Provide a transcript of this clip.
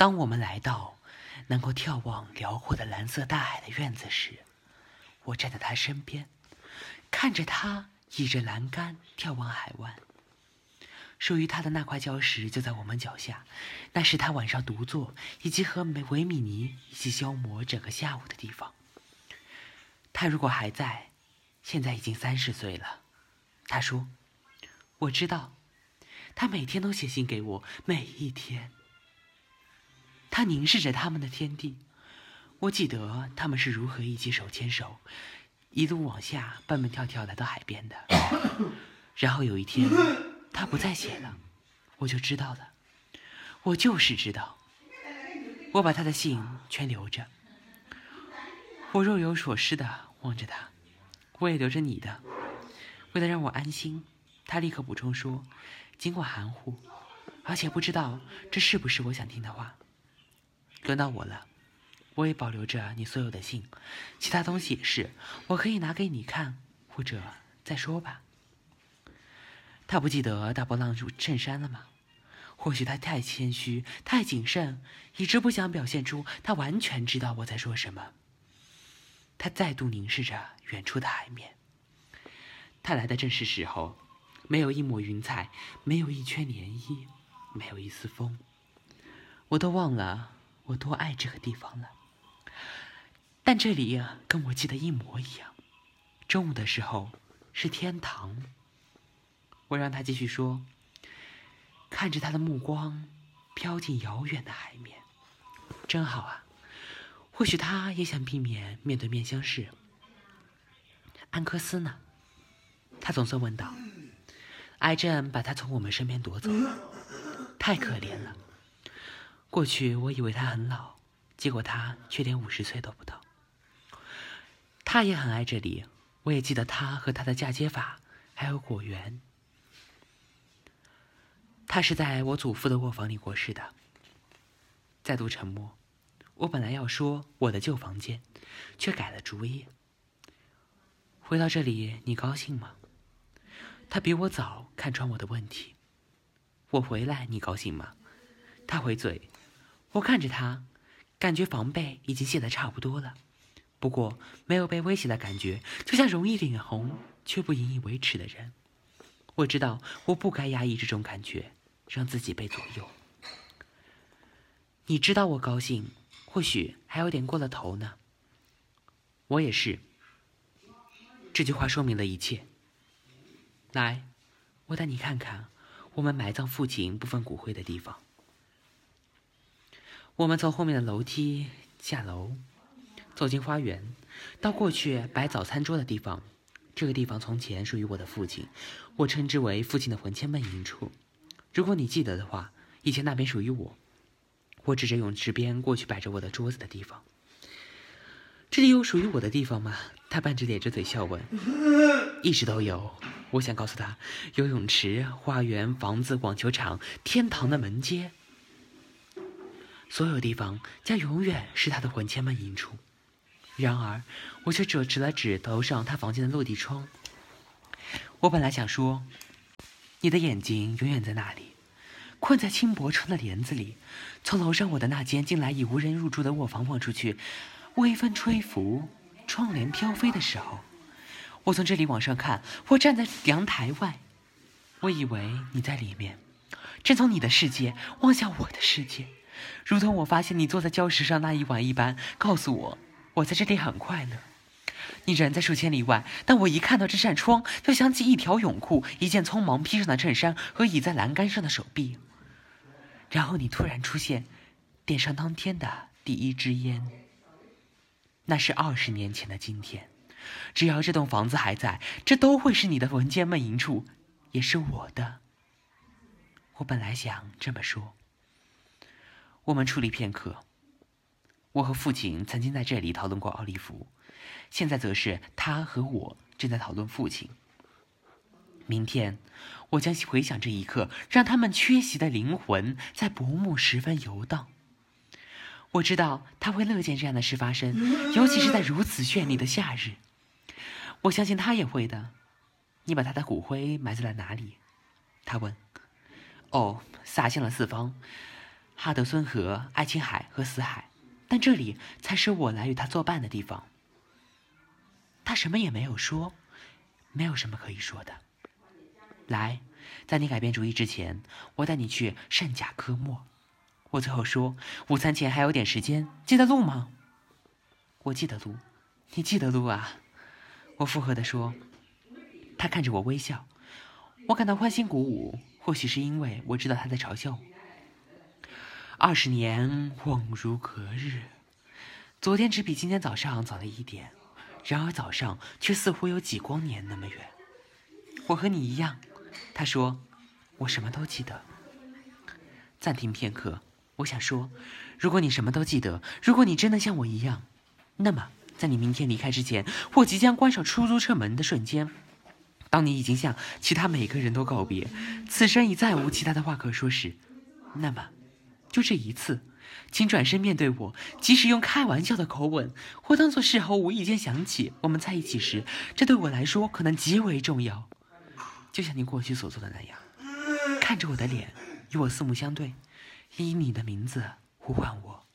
当我们来到能够眺望辽阔的蓝色大海的院子时，我站在他身边，看着他倚着栏杆眺望海湾。属于他的那块礁石就在我们脚下，那是他晚上独坐以及和维维米尼一起消磨整个下午的地方。他如果还在，现在已经三十岁了。他说：“我知道，他每天都写信给我，每一天。”他凝视着他们的天地，我记得他们是如何一起手牵手，一路往下蹦蹦跳跳来到海边的。然后有一天，他不再写了，我就知道了，我就是知道。我把他的信全留着，我若有所思的望着他，我也留着你的。为了让我安心，他立刻补充说：“尽管含糊，而且不知道这是不是我想听的话。”轮到我了，我也保留着你所有的信，其他东西也是，我可以拿给你看，或者再说吧。他不记得大波浪衬衫了吗？或许他太谦虚、太谨慎，以致不想表现出他完全知道我在说什么。他再度凝视着远处的海面。他来的正是时候，没有一抹云彩，没有一圈涟漪，没有一丝风，我都忘了。我多爱这个地方了，但这里呀，跟我记得一模一样。中午的时候是天堂。我让他继续说，看着他的目光飘进遥远的海面，真好啊。或许他也想避免面对面相视。安克斯呢？他总算问道。癌症把他从我们身边夺走，太可怜了。过去我以为他很老，结果他却连五十岁都不到。他也很爱这里，我也记得他和他的嫁接法，还有果园。他是在我祖父的卧房里过世的。再度沉默，我本来要说我的旧房间，却改了主意。回到这里，你高兴吗？他比我早看穿我的问题。我回来，你高兴吗？他回嘴。我看着他，感觉防备已经卸得差不多了，不过没有被威胁的感觉，就像容易脸红却不引以为耻的人。我知道我不该压抑这种感觉，让自己被左右。你知道我高兴，或许还有点过了头呢。我也是。这句话说明了一切。来，我带你看看我们埋葬父亲部分骨灰的地方。我们从后面的楼梯下楼，走进花园，到过去摆早餐桌的地方。这个地方从前属于我的父亲，我称之为父亲的魂牵梦萦处。如果你记得的话，以前那边属于我。我指着泳池边过去摆着我的桌子的地方。这里有属于我的地方吗？他半只咧着嘴笑问。一直都有。我想告诉他，游泳池、花园、房子、网球场、天堂的门阶。所有地方将永远是他的魂牵梦萦处。然而，我却只指了指楼上他房间的落地窗。我本来想说，你的眼睛永远在那里，困在轻薄窗的帘子里。从楼上我的那间近来已无人入住的卧房望出去，微风吹拂，窗帘飘飞的时候，我从这里往上看，我站在阳台外，我以为你在里面，正从你的世界望向我的世界。如同我发现你坐在礁石上那一晚一般，告诉我，我在这里很快乐。你人在数千里外，但我一看到这扇窗，就想起一条泳裤、一件匆忙披上的衬衫和倚在栏杆上的手臂。然后你突然出现，点上当天的第一支烟。那是二十年前的今天。只要这栋房子还在，这都会是你的文件梦萦处，也是我的。我本来想这么说。我们矗立片刻。我和父亲曾经在这里讨论过奥利弗，现在则是他和我正在讨论父亲。明天，我将回想这一刻，让他们缺席的灵魂在薄暮时分游荡。我知道他会乐见这样的事发生，尤其是在如此绚丽的夏日。我相信他也会的。你把他的骨灰埋在了哪里？他问。哦，撒向了四方。哈德孙河、爱琴海和死海，但这里才是我来与他作伴的地方。他什么也没有说，没有什么可以说的。来，在你改变主意之前，我带你去圣甲科莫。我最后说，午餐前还有点时间，记得路吗？我记得路，你记得路啊？我附和地说。他看着我微笑，我感到欢欣鼓舞。或许是因为我知道他在嘲笑我。二十年恍如隔日，昨天只比今天早上早了一点，然而早上却似乎有几光年那么远。我和你一样，他说，我什么都记得。暂停片刻，我想说，如果你什么都记得，如果你真的像我一样，那么在你明天离开之前，或即将关上出租车门的瞬间。当你已经向其他每个人都告别，此生已再无其他的话可说时，那么，就这一次，请转身面对我，即使用开玩笑的口吻，或当作事后无意间想起我们在一起时，这对我来说可能极为重要。就像你过去所做的那样，看着我的脸，与我四目相对，以你的名字呼唤我。